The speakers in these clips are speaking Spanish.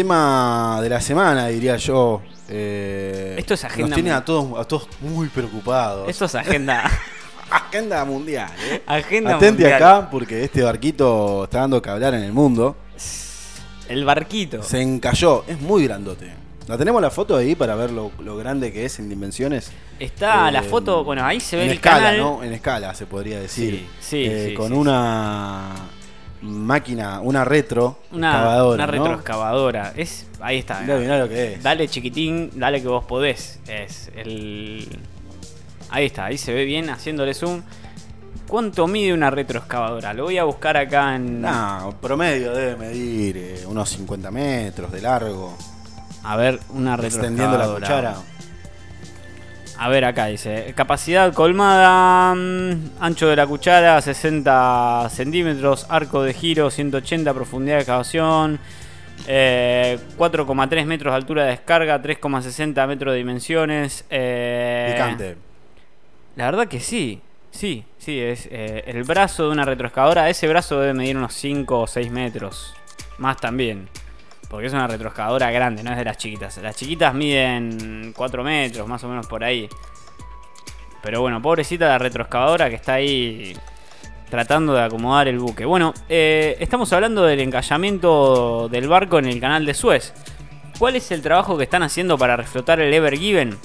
Tema de la semana, diría yo. eh, Esto es agenda Nos tiene a todos, a todos muy preocupados. Esto es agenda. agenda mundial, ¿eh? agenda Atente mundial. acá porque este barquito está dando que hablar en el mundo. El barquito. Se encalló, es muy grandote. ¿La tenemos la foto ahí para ver lo, lo grande que es en dimensiones? Está Eh, la foto, bueno, ahí se ve en el escala, canal. ¿no? En escala se podría decir. Sí, sí, Eh, sí, Con sí, una máquina, una retro Una, excavadora, una ¿no? retroexcavadora. Es, ahí está. Mirá, mirá lo que es. Dale chiquitín, dale que vos podés. Es el. Ahí está, ahí se ve bien haciéndole zoom. ¿Cuánto mide una retroexcavadora? Lo voy a buscar acá en. No, promedio debe medir eh, unos 50 metros de largo. A ver, una Extendiendo la retroexcavadora. cuchara. A ver, acá dice: capacidad colmada, mm, ancho de la cuchara 60 centímetros, arco de giro 180, profundidad de excavación. eh, 4,3 metros de altura de descarga, 3,60 metros de dimensiones. eh, Picante. La verdad que sí, sí, sí, es eh, el brazo de una retroexcavadora. Ese brazo debe medir unos 5 o 6 metros, más también. Porque es una retroexcavadora grande, no es de las chiquitas. Las chiquitas miden 4 metros, más o menos por ahí. Pero bueno, pobrecita la retroexcavadora que está ahí tratando de acomodar el buque. Bueno, eh, estamos hablando del encallamiento del barco en el canal de Suez. ¿Cuál es el trabajo que están haciendo para reflotar el Ever Given?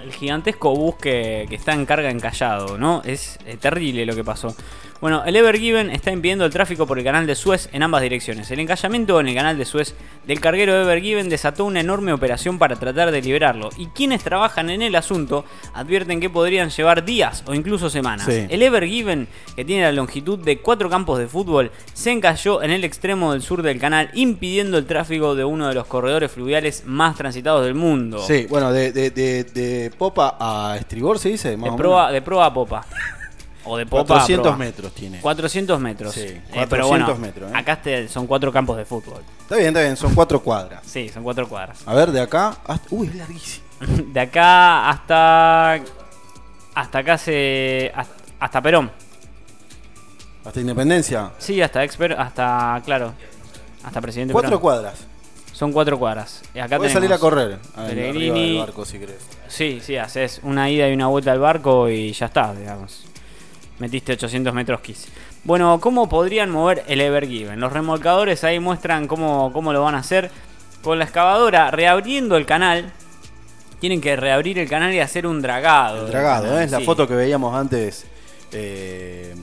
El gigantesco buque que está en carga encallado, ¿no? Es eh, terrible lo que pasó. Bueno, el Ever Given está impidiendo el tráfico por el canal de Suez en ambas direcciones. El encallamiento en el canal de Suez del carguero Ever Given desató una enorme operación para tratar de liberarlo. Y quienes trabajan en el asunto advierten que podrían llevar días o incluso semanas. Sí. El Ever Given, que tiene la longitud de cuatro campos de fútbol, se encalló en el extremo del sur del canal, impidiendo el tráfico de uno de los corredores fluviales más transitados del mundo. Sí, bueno, de, de, de, de popa a estribor se dice. Más De proa, de proa a popa. O de popa 400 a proa. metros tiene. 400 metros. Sí, Eh, 400 pero bueno, metros, ¿eh? acá este- son cuatro campos de fútbol. Está bien, está bien, son cuatro cuadras. Sí, son cuatro cuadras. A ver, de acá. hasta- Uy, es larguísimo. De acá hasta. Hasta acá se. Hasta, hasta Perón. Hasta Independencia. Sí, hasta Exper. Hasta. Claro. Hasta Presidente Cuatro Perón. cuadras. Son cuatro cuadras. Y acá Puedes tenemos- salir a correr. Pellegrini. del barco si querés. Sí, sí, haces una ida y una vuelta al barco y ya está, digamos. Metiste 800 metros quise. Bueno, ¿cómo podrían mover el Ever Given? Los remolcadores ahí muestran cómo, cómo lo van a hacer. Con la excavadora reabriendo el canal. Tienen que reabrir el canal y hacer un dragado. El dragado, ¿eh? es la sí. foto que veíamos antes. eh,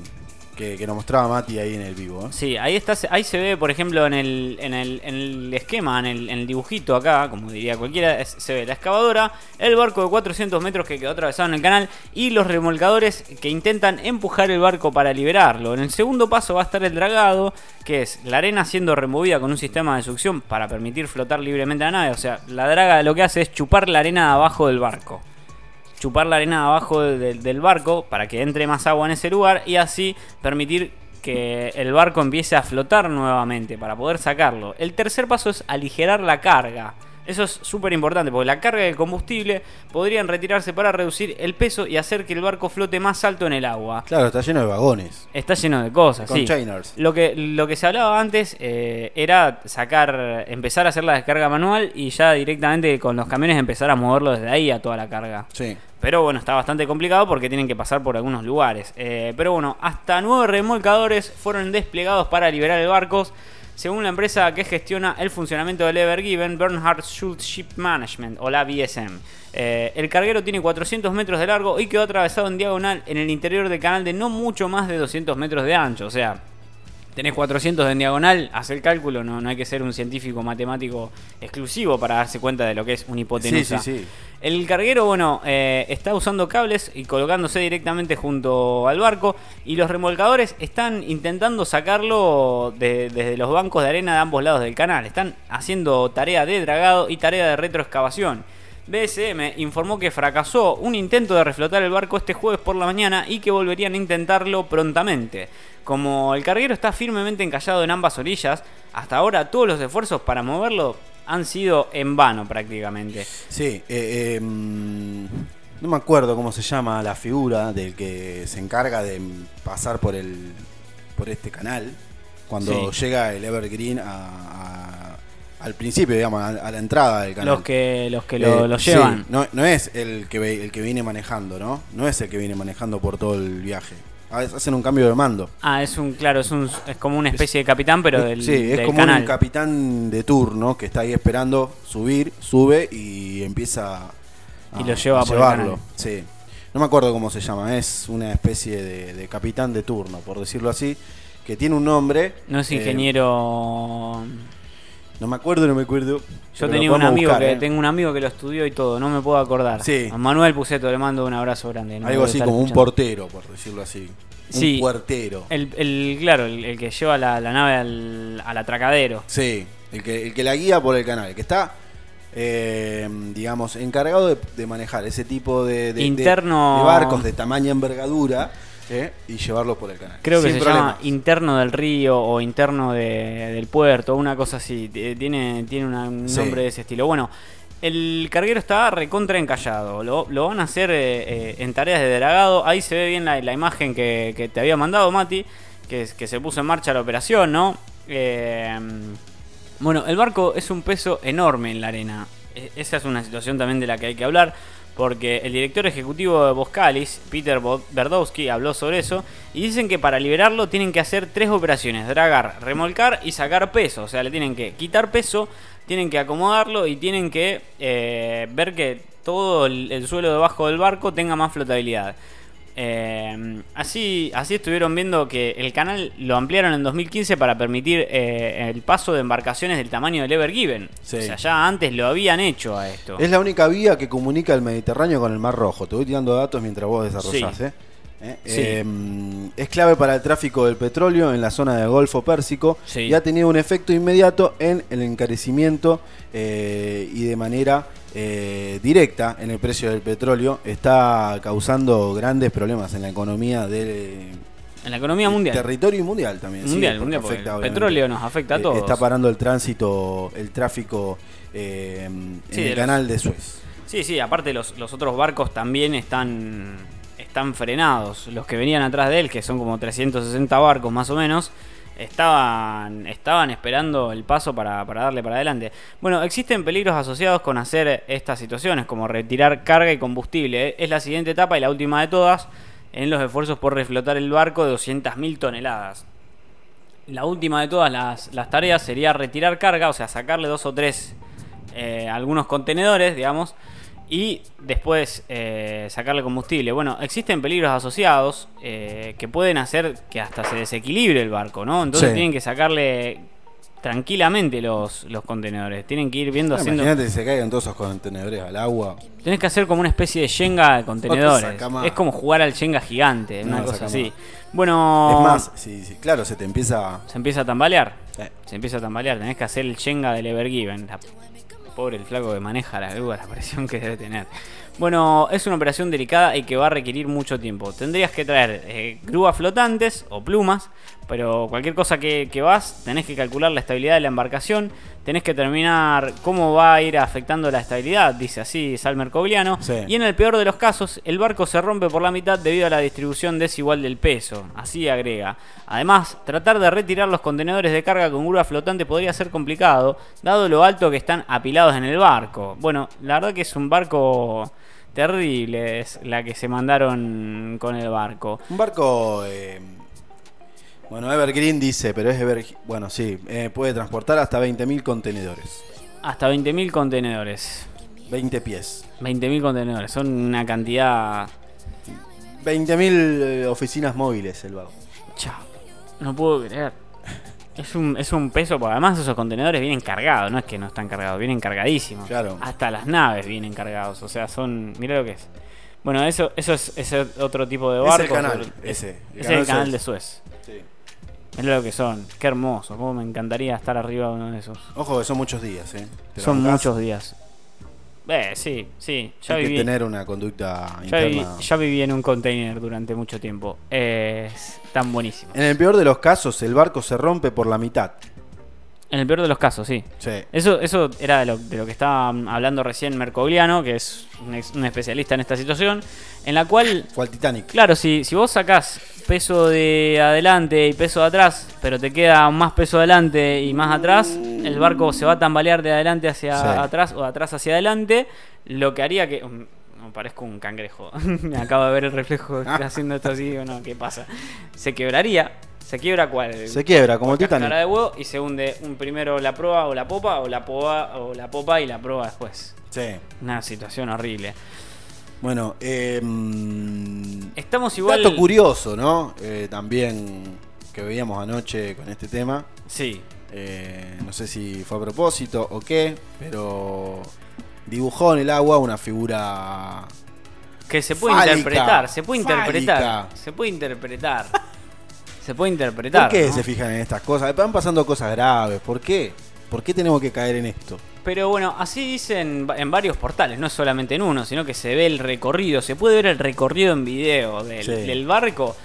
que, que nos mostraba Mati ahí en el vivo. ¿eh? Sí, ahí está, ahí se ve, por ejemplo, en el, en el, en el esquema, en el, dibujito acá, como diría cualquiera, es- se ve la excavadora, el barco de 400 metros que quedó atravesado en el canal y los remolcadores que intentan empujar el barco para liberarlo. En el segundo paso va a estar el dragado, que es la arena siendo removida con un sistema de succión para permitir flotar libremente a la nave. O sea, la draga lo que hace es chupar la arena abajo del barco chupar la arena abajo de- de- del barco para que entre más agua en ese lugar y así permitir que el barco empiece a flotar nuevamente para poder sacarlo. El tercer paso es aligerar la carga. Eso es súper importante porque la carga del combustible podrían retirarse para reducir el peso y hacer que el barco flote más alto en el agua. Claro, está lleno de vagones. Está lleno de cosas, sí. Containers. Lo que, lo que se hablaba antes eh, era sacar, empezar a hacer la descarga manual y ya directamente con los camiones empezar a moverlo desde ahí a toda la carga. Sí. Pero bueno, está bastante complicado porque tienen que pasar por algunos lugares. Eh, pero bueno, hasta nueve remolcadores fueron desplegados para liberar el barco. Según la empresa que gestiona el funcionamiento del Ever Given, Bernhard Schultz Ship Management, o la BSM. Eh, el carguero tiene 400 metros de largo y quedó atravesado en diagonal en el interior del canal de no mucho más de 200 metros de ancho. O sea, tenés 400 en diagonal, haz el cálculo, no, no hay que ser un científico matemático exclusivo para darse cuenta de lo que es una hipotenusa. Sí, sí, sí. El carguero, bueno, eh, está usando cables y colocándose directamente junto al barco. Y los remolcadores están intentando sacarlo de- desde los bancos de arena de ambos lados del canal. Están haciendo tarea de dragado y tarea de retroexcavación. BSM informó que fracasó un intento de reflotar el barco este jueves por la mañana y que volverían a intentarlo prontamente. Como el carguero está firmemente encallado en ambas orillas, hasta ahora todos los esfuerzos para moverlo han sido en vano prácticamente. Sí, eh, eh, mm, no me acuerdo cómo se llama la figura del que se encarga de pasar por el por este canal cuando Sí. llega el Evergreen a, a- al principio, digamos, a, a la entrada del canal. Los que, los que lo, Eh, lo sí, llevan. no, no es el que, ve- el que viene manejando, ¿no? No es el que viene manejando por todo el viaje. A veces hacen un cambio de mando. Ah, es un, claro, es un, es como una especie de capitán, pero del, sí, es del como canal. un capitán de turno que está ahí esperando subir, sube y empieza a, Y lo lleva a por el llevarlo. canal. Sí. No me acuerdo cómo se llama, es una especie de, de capitán de turno, por decirlo así, que tiene un nombre. no es eh, ingeniero. No me acuerdo, no me acuerdo. Yo tenía un amigo buscar, que ¿eh? tengo un amigo que lo estudió y todo, no me puedo acordar. Sí. A Manuel Puceto le mando un abrazo grande. no Algo así como un portero, por decirlo así. Sí. Un puertero. El, el- claro, el, el que lleva la, la nave al, al atracadero. Sí, el que, el que la guía por el canal, el que está, eh, digamos, encargado de, de manejar ese tipo de, de- de- Interno- de barcos de tamaña envergadura eh, y llevarlos por el canal. Creo que Sin se llama problemas. interno del río o interno de- del puerto, una cosa así. Tiene, tiene una- un Sí. nombre de ese estilo. Bueno, el carguero está recontra encallado. Lo, lo van a hacer eh, eh, en tareas de dragado. Ahí se ve bien la, la imagen que, que te había mandado, Mati, que, se puso en marcha la operación, ¿no? Eh, bueno, el barco es un peso enorme en la arena. E- Esa es una situación también de la que hay que hablar, porque el director ejecutivo de Boskalis, Peter Berdowski, habló sobre eso y dicen que para liberarlo tienen que hacer tres operaciones: dragar, remolcar y sacar peso. O sea, le tienen que quitar peso, tienen que acomodarlo y tienen que eh, ver que todo el suelo debajo del barco tenga más flotabilidad. Eh, así, así estuvieron viendo que el canal lo ampliaron en 2015 para permitir eh, el paso de embarcaciones del tamaño del Ever Given. Sí. O sea, ya antes lo habían hecho a esto. Es la única vía que comunica el Mediterráneo con el Mar Rojo. Te voy tirando datos mientras vos desarrollás. Sí. ¿eh? ¿Eh? Sí. Eh, es clave para el tráfico del petróleo en la zona del Golfo Pérsico Sí. y ha tenido un efecto inmediato en el encarecimiento eh, y de manera eh, directa en el precio del petróleo. Está causando grandes problemas en la economía del en la economía mundial. territorio mundial también. sí, Mundial, porque mundial, porque afecta, el petróleo nos afecta a Eh, todos. Está parando el tránsito, el tráfico eh, en Sí, de el los- canal de Suez. Sí, sí, aparte los, los otros barcos también están, están frenados. Los que venían atrás de él, que son como 360 barcos más o menos, estaban, estaban esperando el paso para, para darle para adelante. Bueno, existen peligros asociados con hacer estas situaciones, como retirar carga y combustible. Es la siguiente etapa y la última de todas en los esfuerzos por reflotar el barco de 200.000 toneladas. La última de todas las, las tareas sería retirar carga, o sea, sacarle dos o tres, eh, algunos contenedores, digamos, y después eh, sacarle combustible. Bueno, existen peligros asociados eh, que pueden hacer que hasta se desequilibre el barco, ¿no? Entonces Sí. tienen que sacarle tranquilamente los, los contenedores. Tienen que ir viendo haciendo... Imagínate que se caigan todos esos contenedores al agua. Tenés que hacer como una especie de Shenga de contenedores. Es como jugar al Shenga gigante, No, una cosa así. Bueno, Es más, sí, sí, claro, se te empieza. se empieza a tambalear. eh, Se empieza a tambalear, tenés que hacer el Shenga del Evergiven. Pobre el flaco que maneja la grúa, la presión que debe tener. Bueno, es una operación delicada y que va a requerir mucho tiempo. Tendrías que traer eh, grúas flotantes o plumas, pero cualquier cosa que, que vas, tenés que calcular la estabilidad de la embarcación, tenés que terminar cómo va a ir afectando la estabilidad, dice así Salmer Cogliano. Sí. Y en el peor de los casos, el barco se rompe por la mitad debido a la distribución desigual del peso. Así agrega. Además, tratar de retirar los contenedores de carga con grúa flotante podría ser complicado, dado lo alto que están apilados en el barco. Bueno, la verdad que es un barco terrible, es la que se mandaron con el barco. un barco. eh, bueno, Evergreen dice, pero es Ever. Bueno, sí, eh, puede transportar hasta 20.000 contenedores. Hasta 20.000 contenedores. 20 pies. 20.000 contenedores, son una cantidad... 20.000 eh, oficinas móviles el barco. Chao. No puedo creer. Es un, es un peso, porque además esos contenedores vienen cargados, no es que no están cargados, vienen cargadísimos. Claro. Hasta las naves vienen cargados, o sea, son. Mira lo que es. Bueno, eso, eso es, ese otro tipo de Es barco. el canal, ese. Es el canal de. Suez. Sí. Mira lo que son. Qué hermoso. Cómo me encantaría estar arriba de uno de esos. Ojo, que son muchos días, ¿eh? Te Son bancás, muchos días. Eh, sí, sí. Ya Hay que viví, tener una conducta ya, viví, interna. ya viví en un container durante mucho tiempo. Es tan buenísimo. En el peor de los casos, el barco se rompe por la mitad. En el peor de los casos, sí. Sí. Eso, eso era de lo, de lo que estaba hablando recién Mercogliano, que es un, ex- un especialista en esta situación, en la cual, Fue al Titanic. claro, si, si vos sacás peso de adelante y peso de atrás, pero te queda más peso adelante y más atrás, el barco se va a tambalear de adelante hacia Sí. atrás o de atrás hacia adelante, lo que haría que... um, Me parezco un cangrejo. Me acabo de ver el reflejo haciendo esto así, o no, ¿qué pasa? Se quebraría. ¿Se quiebra cuál? Se quiebra, como el Titanic. de huevo y se hunde un primero la proa o la popa o la popa o la popa y la proa después. Sí. Una situación horrible. Bueno, eh, Estamos igual. dato curioso, ¿no? Eh, también que veíamos anoche con este tema. Sí. Eh, no sé si fue a propósito o qué, pero dibujó en el agua una figura. Que se puede Fálica, interpretar, se puede interpretar. fálica. Se puede interpretar. se puede interpretar. ¿Por qué ¿no? se fijan en estas cosas? Van pasando cosas graves. ¿Por qué? ¿Por qué tenemos que caer en esto? Pero bueno, así dicen en varios portales, no solamente en uno, sino que se ve el recorrido, se puede ver el recorrido en video del, Sí. del barco.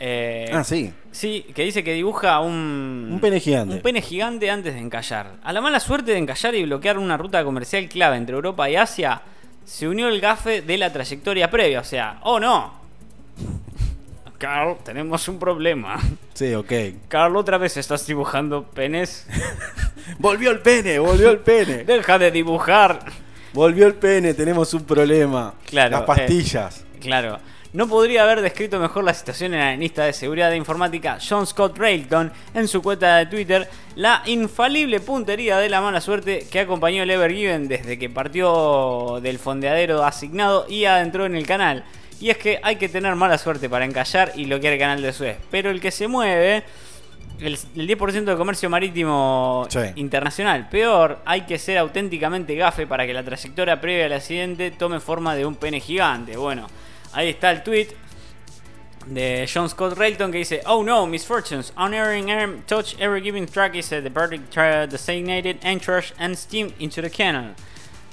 Eh, Ah, sí. Sí, que dice que dibuja un... Un pene gigante. Un pene gigante antes de encallar. A la mala suerte de encallar y bloquear una ruta comercial clave entre Europa y Asia, se unió el gafe de la trayectoria previa. O sea, ¡oh no! Carl, tenemos un problema. Sí, ok. Carl, otra vez estás dibujando penes. Volvió el pene, volvió el pene. Deja de dibujar. Volvió el pene, tenemos un problema. Claro, Las pastillas. Claro. No podría haber descrito mejor la situación en la analista de seguridad de informática John Scott Railton en su cuenta de Twitter, la infalible puntería de la mala suerte que acompañó el Ever Given desde que partió del fondeadero asignado y adentró en el canal. Y es que hay que tener mala suerte para encallar y bloquear el canal de Suez. Pero el que se mueve, el, el 10% del comercio marítimo Sí. internacional. Peor, hay que ser auténticamente gafe para que la trayectoria previa al accidente tome forma de un pene gigante. Bueno, ahí está el tweet de John Scott Railton que dice Oh no, misfortunes, unerring arm touch every given track is verdict tra- designated entrance and steam into the canal.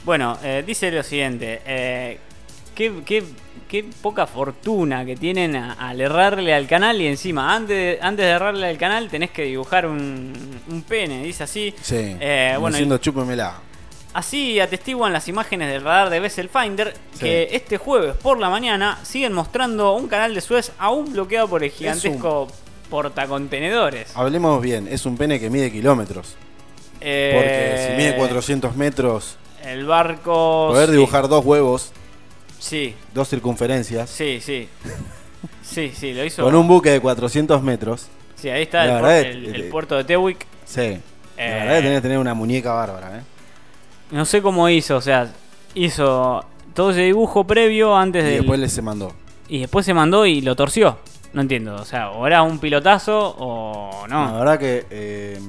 Bueno, eh, dice lo siguiente, eh, qué, qué- qué poca fortuna que tienen a- al errarle al canal y encima, antes de, antes de errarle al canal tenés que dibujar un, un pene, dice así. Sí. Eh, bueno, diciendo chúpemela. Así atestiguan las imágenes del radar de Vessel Finder Sí. que este jueves por la mañana siguen mostrando un canal de Suez aún bloqueado por el gigantesco portacontenedores. Hablemos bien, es un pene que mide kilómetros. Eh, Porque si mide 400 metros, El barco. poder sí. dibujar dos huevos, Sí, dos circunferencias, sí, sí. Sí, sí, lo hizo. con un buque de 400 metros, Sí, ahí está La el, verdad eh, puerto de Tewick. sí. Eh. La verdad es que tenés que tener una muñeca bárbara, ¿eh? No sé cómo hizo, o sea, hizo todo ese dibujo previo antes Y de. después le se mandó. Y después se mandó y lo torció. No entiendo, o sea, o era un pilotazo o La no. verdad que eh,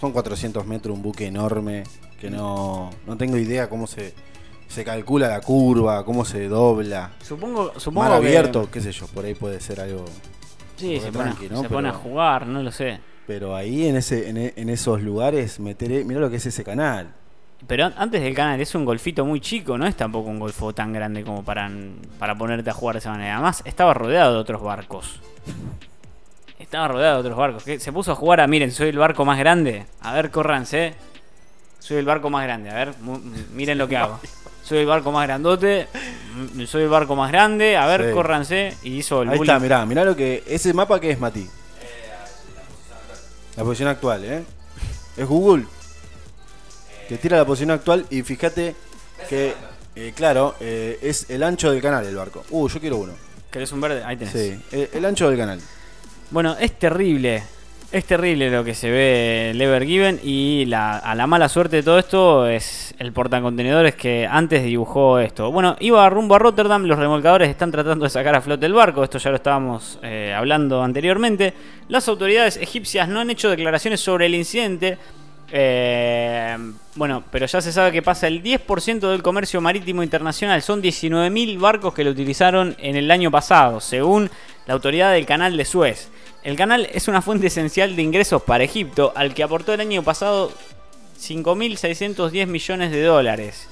son 400 metros, un buque enorme, que no, no tengo idea cómo se, se calcula la curva, cómo se dobla. Supongo, supongo Mar que- abierto, qué sé yo, por ahí puede ser algo. Sí, se, pone, ¿no? se pone a jugar, no lo sé. Pero ahí en ese en, e- en esos lugares, meteré, mirá lo que es ese canal. Pero an- antes del canal es un golfito muy chico, no es tampoco un golfo tan grande como para, para ponerte a jugar de esa manera. Además, estaba rodeado de otros barcos. Estaba rodeado de otros barcos. que Se puso a jugar a, miren, soy el barco más grande. A ver, córranse. Soy el barco más grande. A ver, miren lo que hago. Soy el barco más grandote. mm, Soy el barco más grande. A ver, Sí. córranse. Y hizo el Ahí bullying. está, mirá, mirá lo que. Ese mapa que es, Mati. La posición actual, ¿eh? Es Google. Te tira la posición actual y fíjate que, eh, claro, eh, es el ancho del canal el barco. Uh, yo quiero uno. ¿Querés un verde? Ahí tenés. Sí, el, el ancho del canal. Bueno, es terrible. Es terrible lo que se ve el Ever Given y a la mala suerte de todo esto es el portacontenedores que antes dibujó esto. Bueno, iba rumbo a Rotterdam, los remolcadores están tratando de sacar a flote el barco, esto ya lo estábamos eh, hablando anteriormente. Las autoridades egipcias no han hecho declaraciones sobre el incidente. eh, bueno, pero ya se sabe que pasa el 10% del comercio marítimo internacional. Son 19.000 barcos que lo utilizaron en el año pasado, según la autoridad del canal de Suez. El canal es una fuente esencial de ingresos para Egipto, al que aportó el año pasado 5.610 millones de dólares.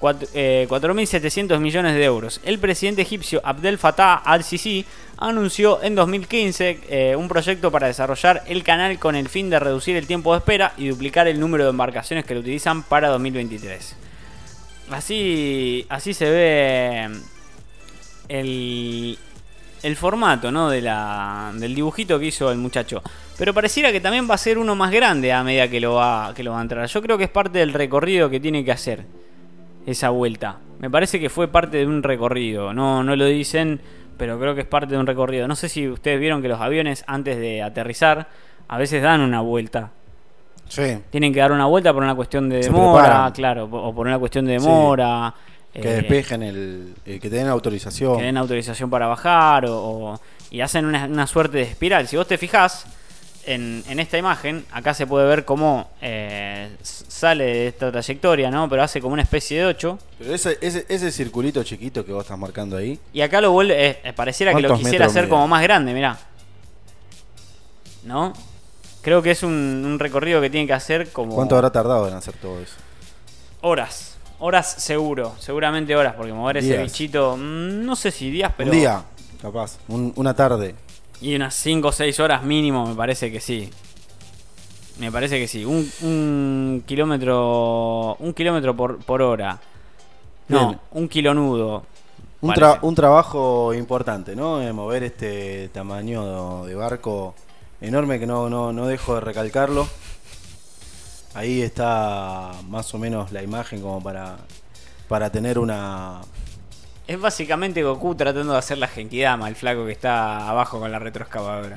cuat- eh, 4.700 millones de euros. El presidente egipcio Abdel Fattah al-Sisi anunció en 2015 eh, un proyecto para desarrollar el canal con el fin de reducir el tiempo de espera y duplicar el número de embarcaciones que lo utilizan para 2023. Así, así se ve el, el formato ¿no? de la, del dibujito que hizo el muchacho. Pero pareciera que también va a ser uno más grande a medida que lo, va, que lo va a entrar. Yo creo que es parte del recorrido que tiene que hacer esa vuelta. Me parece que fue parte de un recorrido. No, no lo dicen, pero creo que es parte de un recorrido. No sé si ustedes vieron que los aviones antes de aterrizar a veces dan una vuelta. Sí. Tienen que dar una vuelta por una cuestión de Se demora, preparan. claro, o por una cuestión de Sí. Que eh, despejen el, el que te den autorización. que den autorización para bajar o, o- y hacen una, una suerte de espiral. Si vos te fijás en, en esta imagen, acá se puede ver cómo eh, sale de esta trayectoria, ¿no? Pero hace como una especie de 8. Pero ese, ese, ese circulito chiquito que vos estás marcando ahí, Y acá lo vuelve, eh, eh, pareciera que lo ¿Cuántos quisiera hacer mide? como más grande, mirá. ¿No? Creo que es un, un recorrido que tiene que hacer como... ¿cuánto habrá tardado en hacer todo eso? Horas. Horas seguro, seguramente horas, porque mover ese Días. bichito, mm, no sé si días, pero... Un día, capaz. Un- una tarde. Y unas 5 o 6 horas mínimo, me parece que sí. Me parece que sí. Un, un kilómetro. Un kilómetro por, por hora. No, Bien. un kilonudo. Un, parece. tra- un trabajo importante, ¿no? De mover este tamaño de barco enorme que no, no, no dejo de recalcarlo. Ahí está más o menos la imagen como para, para tener una... Es básicamente Goku tratando de hacer la Genkidama, el flaco que está abajo con la retroexcavadora.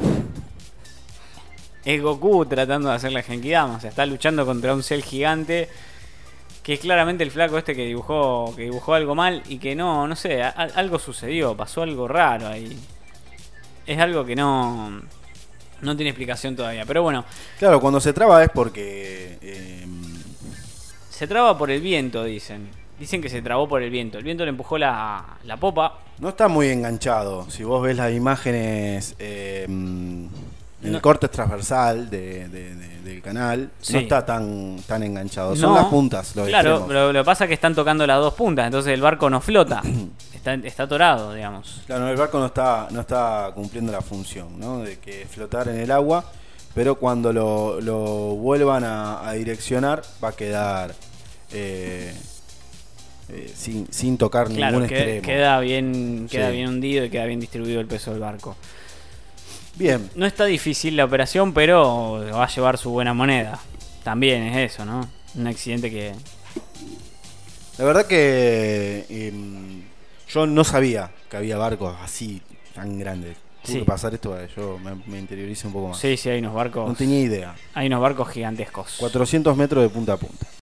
Es Goku tratando de hacer la Genkidama, o sea, está luchando contra un cel gigante. Que es claramente el flaco este que dibujó, que dibujó algo mal y que no, no sé, algo sucedió, pasó algo raro ahí. Es algo que no, no tiene explicación todavía. Pero bueno, Claro, cuando se traba es porque... eh, se traba por el viento, dicen. Dicen que se trabó por el viento. El viento le empujó la, la popa. no está muy enganchado. Si vos ves las imágenes... eh, en No. el corte transversal de- de- de- del canal, Sí. no está tan, tan enganchado. Son No, las puntas, los Claro, extremos. lo, lo que pasa es que están tocando las dos puntas, entonces el barco no flota. está, está atorado, digamos. Claro, el barco no está, no está cumpliendo la función, ¿no? De que flotar en el agua, pero cuando lo, lo vuelvan a, a direccionar va a quedar eh, eh, sin, sin tocar Claro, ningún que- extremo. queda bien, queda Sí. bien hundido y queda bien distribuido el peso del barco. Bien, No está difícil la operación, pero va a llevar su buena moneda. También es eso, ¿no? Un accidente que. la verdad que em, yo no sabía que había barcos así tan grandes. Tuvo Sí. que pasar esto para que yo me, me interiorice un poco más. Sí, sí, hay unos barcos. No tenía idea. Hay unos barcos gigantescos. 400 metros de punta a punta.